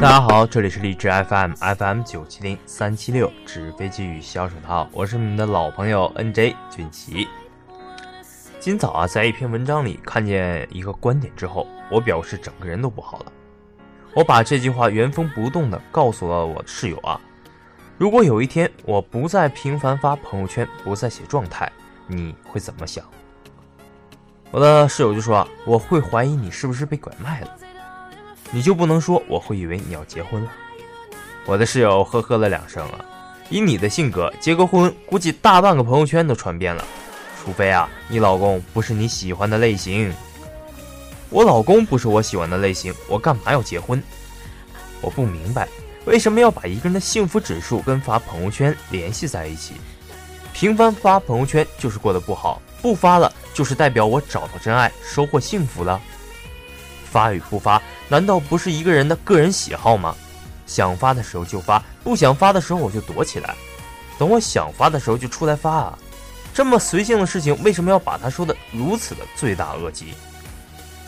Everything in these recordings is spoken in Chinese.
大家好，这里是荔枝 FM FM 九七零三七六纸飞机与小手套，我是你们的老朋友 NJ 俊奇。今早啊，在一篇文章里看见一个观点之后，我表示整个人都不好了。我把这句话原封不动的告诉了我室友啊。如果有一天我不再频繁发朋友圈，不再写状态，你会怎么想？我的室友就说：“我会怀疑你是不是被拐卖了。”你就不能说我会以为你要结婚了？我的室友呵呵了两声啊，以你的性格，结个婚估计大半个朋友圈都传遍了，除非啊你老公不是你喜欢的类型。我老公不是我喜欢的类型，我干嘛要结婚？我不明白为什么要把一个人的幸福指数跟发朋友圈联系在一起？频繁发朋友圈就是过得不好，不发了就是代表我找到真爱，收获幸福了。发与不发，难道不是一个人的个人喜好吗？想发的时候就发，不想发的时候我就躲起来，等我想发的时候就出来发啊！这么随性的事情，为什么要把它说的如此的罪大恶极？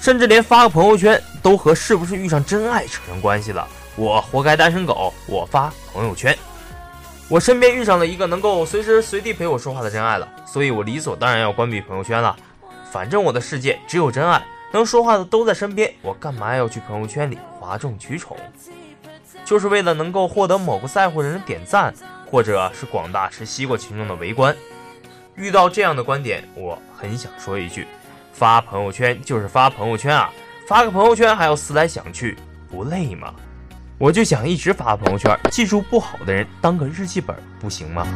甚至连发个朋友圈都和是不是遇上真爱扯上关系了。我活该单身狗，我发朋友圈，我身边遇上了一个能够随时随地陪我说话的真爱了，所以我理所当然要关闭朋友圈了。反正我的世界只有真爱。能说话的都在身边，我干嘛要去朋友圈里哗众取宠？就是为了能够获得某个在乎人的点赞，或者是广大吃西瓜群众的围观。遇到这样的观点，我很想说一句：发朋友圈就是发朋友圈啊，发个朋友圈还要思来想去，不累吗？我就想一直发朋友圈，记住不好的人当个日记本，不行吗？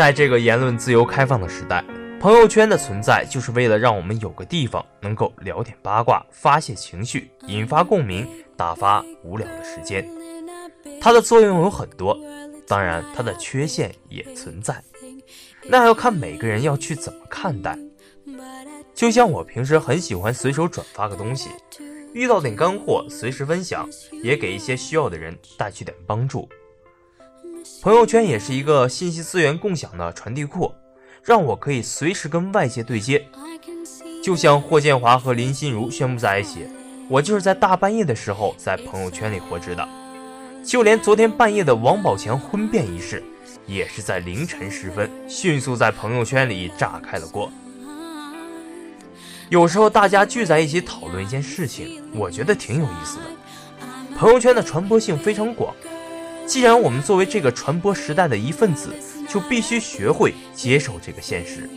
在这个言论自由开放的时代，朋友圈的存在就是为了让我们有个地方能够聊点八卦、发泄情绪、引发共鸣、打发无聊的时间。它的作用有很多，当然它的缺陷也存在，那要看每个人要去怎么看待。就像我平时很喜欢随手转发个东西，遇到点干货随时分享，也给一些需要的人带去点帮助。朋友圈也是一个信息资源共享的传递库，让我可以随时跟外界对接。就像霍建华和林心如宣布在一起，我就是在大半夜的时候在朋友圈里获知的。就连昨天半夜的王宝强婚变仪式，也是在凌晨时分迅速在朋友圈里炸开了锅。有时候大家聚在一起讨论一件事情，我觉得挺有意思的。朋友圈的传播性非常广。既然我们作为这个传播时代的一份子，就必须学会接受这个现实。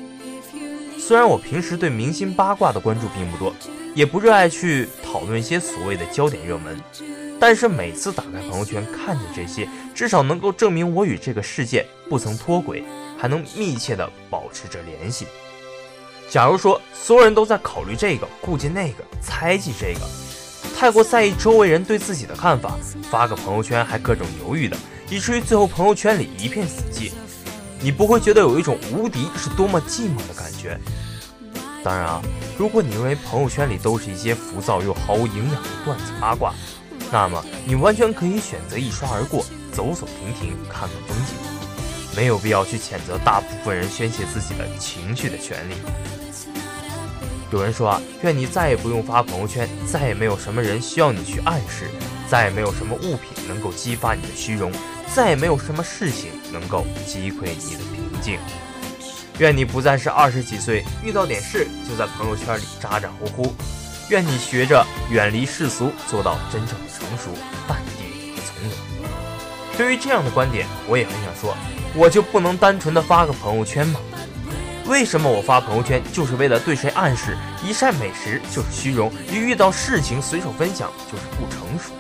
虽然我平时对明星八卦的关注并不多，也不热爱去讨论一些所谓的焦点热门，但是每次打开朋友圈看见这些，至少能够证明我与这个世界不曾脱轨，还能密切的保持着联系。假如说所有人都在考虑这个、顾及那个、猜忌这个。太过在意周围人对自己的看法，发个朋友圈还各种犹豫的，以至于最后朋友圈里一片死寂。你不会觉得有一种无敌是多么寂寞的感觉？当然啊，如果你认为朋友圈里都是一些浮躁又毫无营养的段子八卦，那么你完全可以选择一刷而过，走走停停，看看风景，没有必要去谴责大部分人宣泄自己的情绪的权利。有人说啊，愿你再也不用发朋友圈，再也没有什么人需要你去暗示，再也没有什么物品能够激发你的虚荣，再也没有什么事情能够击溃你的平静。愿你不再是二十几岁，遇到点事就在朋友圈里咋咋呼呼。愿你学着远离世俗，做到真正的成熟、淡定和从容。对于这样的观点，我也很想说，我就不能单纯的发个朋友圈吗？为什么我发朋友圈就是为了对谁暗示？一晒美食就是虚荣，一遇到事情随手分享就是不成熟。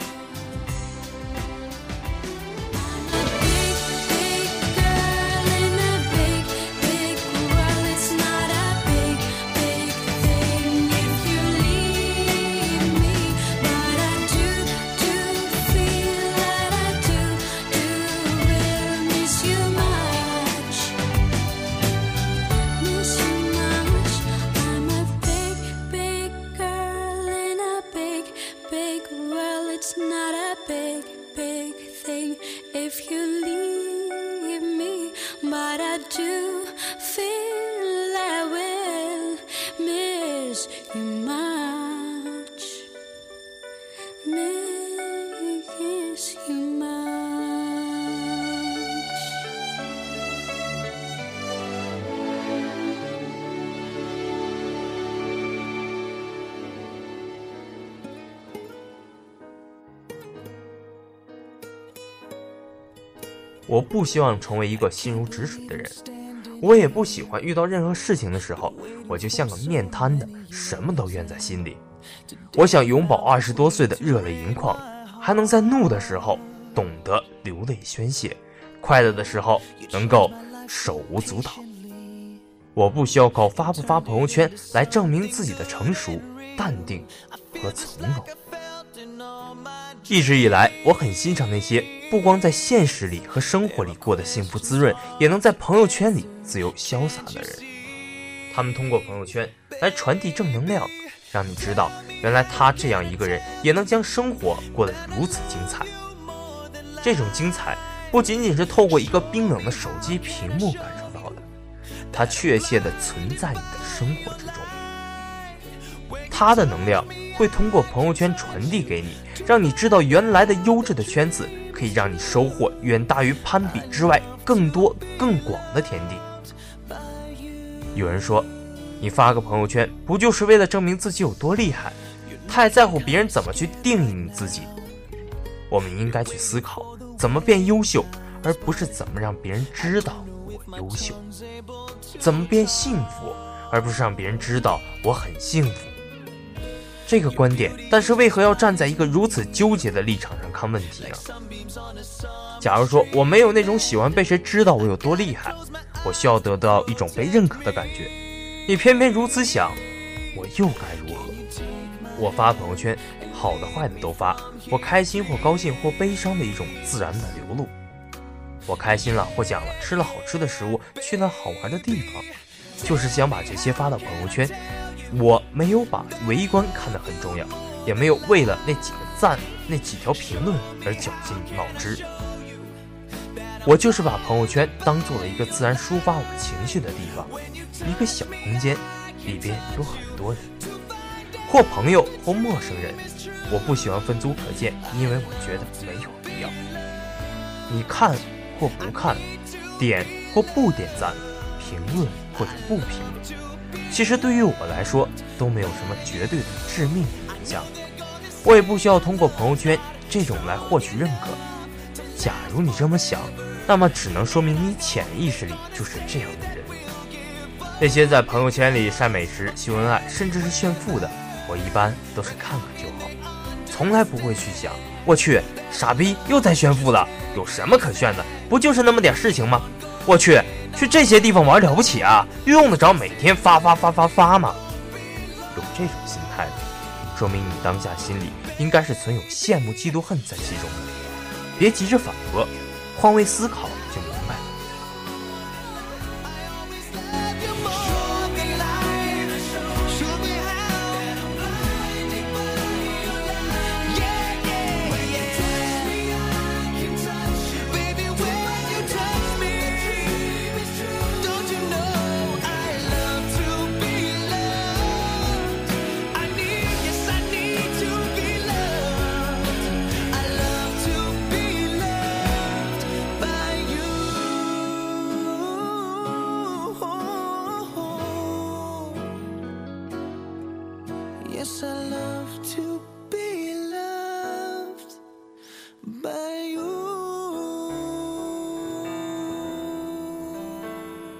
我不希望成为一个心如止水的人，我也不喜欢遇到任何事情的时候，我就像个面瘫的，什么都怨在心里。我想永葆二十多岁的热泪盈眶，还能在怒的时候懂得流泪宣泄，快乐的时候能够手舞足蹈。我不需要靠发不发朋友圈来证明自己的成熟、淡定和从容。一直以来，我很欣赏那些不光在现实里和生活里过得幸福滋润，也能在朋友圈里自由潇洒的人。他们通过朋友圈来传递正能量，让你知道，原来他这样一个人也能将生活过得如此精彩。这种精彩不仅仅是透过一个冰冷的手机屏幕感受到的，它确切地存在你的生活之中。他的能量会通过朋友圈传递给你。让你知道，原来的优质的圈子可以让你收获远大于攀比之外更多更广的天地。有人说，你发个朋友圈不就是为了证明自己有多厉害？太在乎别人怎么去定义你自己。我们应该去思考怎么变优秀，而不是怎么让别人知道我优秀；怎么变幸福，而不是让别人知道我很幸福。这个观点，但是为何要站在一个如此纠结的立场上看问题呢？假如说我没有那种喜欢被谁知道我有多厉害，我需要得到一种被认可的感觉，你偏偏如此想，我又该如何？我发朋友圈，好的坏的都发，我开心或高兴或悲伤的一种自然的流露。我开心了或讲了吃了好吃的食物，去了好玩的地方，就是想把这些发到朋友圈。我没有把围观看得很重要，也没有为了那几个赞、那几条评论而绞尽脑汁。我就是把朋友圈当做了一个自然抒发我情绪的地方，一个小空间，里边有很多人，或朋友或陌生人。我不喜欢分组可见，因为我觉得没有必要。你看或不看，点或不点赞，评论或者不评论。其实对于我来说都没有什么绝对的致命的影响，我也不需要通过朋友圈这种来获取认可。假如你这么想，那么只能说明你潜意识里就是这样的人。那些在朋友圈里晒美食、秀恩爱，甚至是炫富的，我一般都是看看就好，从来不会去想，我去，傻逼又在炫富了，有什么可炫的？不就是那么点事情吗？我去。去这些地方玩了不起啊？用得着每天发发发发发吗？有这种心态，说明你当下心里应该是存有羡慕、嫉妒、恨在其中的。别急着反驳，换位思考。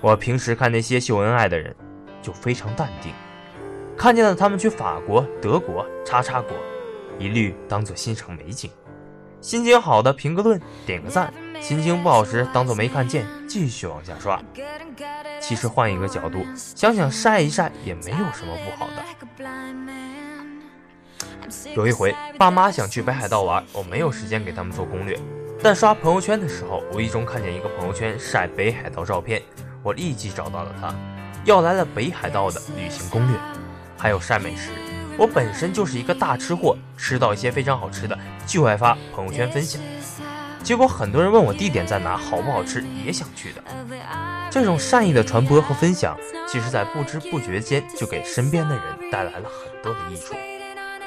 我平时看那些秀恩爱的人，就非常淡定。看见了他们去法国、德国、叉叉国，一律当做欣赏美景。心情好的评个论，点个赞；心情不好时，当做没看见，继续往下刷。其实换一个角度想想，晒一晒也没有什么不好的。有一回，爸妈想去北海道玩，我没有时间给他们做攻略，但刷朋友圈的时候，无意中看见一个朋友圈晒北海道照片。我立即找到了他，要来了北海道的旅行攻略，还有晒美食。我本身就是一个大吃货，吃到一些非常好吃的就爱发朋友圈分享。结果很多人问我地点在哪，好不好吃，也想去的。这种善意的传播和分享，其实在不知不觉间就给身边的人带来了很多的益处。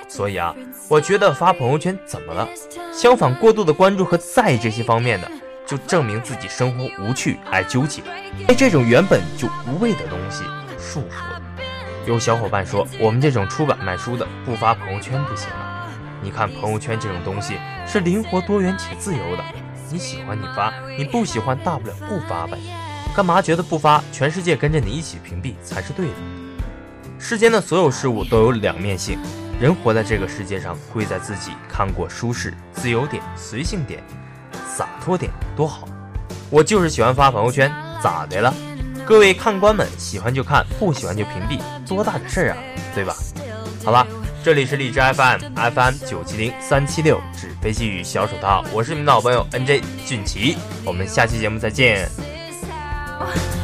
所以啊，我觉得发朋友圈怎么了？相反，过度的关注和在意这些方面的。就证明自己生活无趣，爱纠结，被这种原本就无谓的东西束缚了。有小伙伴说，我们这种出版卖书的不发朋友圈不行吗？你看朋友圈这种东西是灵活多元且自由的，你喜欢你发，你不喜欢大不了不发呗。干嘛觉得不发，全世界跟着你一起屏蔽才是对的？世间的所有事物都有两面性，人活在这个世界上，贵在自己看过舒适、自由点、随性点。洒脱点多好，我就是喜欢发朋友圈，咋的了？各位看官们，喜欢就看，不喜欢就屏蔽，多大的事儿啊，对吧？好了，这里是荔枝 FM，FM 九七零三七六，纸飞机与小手套，我是你们的好朋友 NJ 俊奇，我们下期节目再见。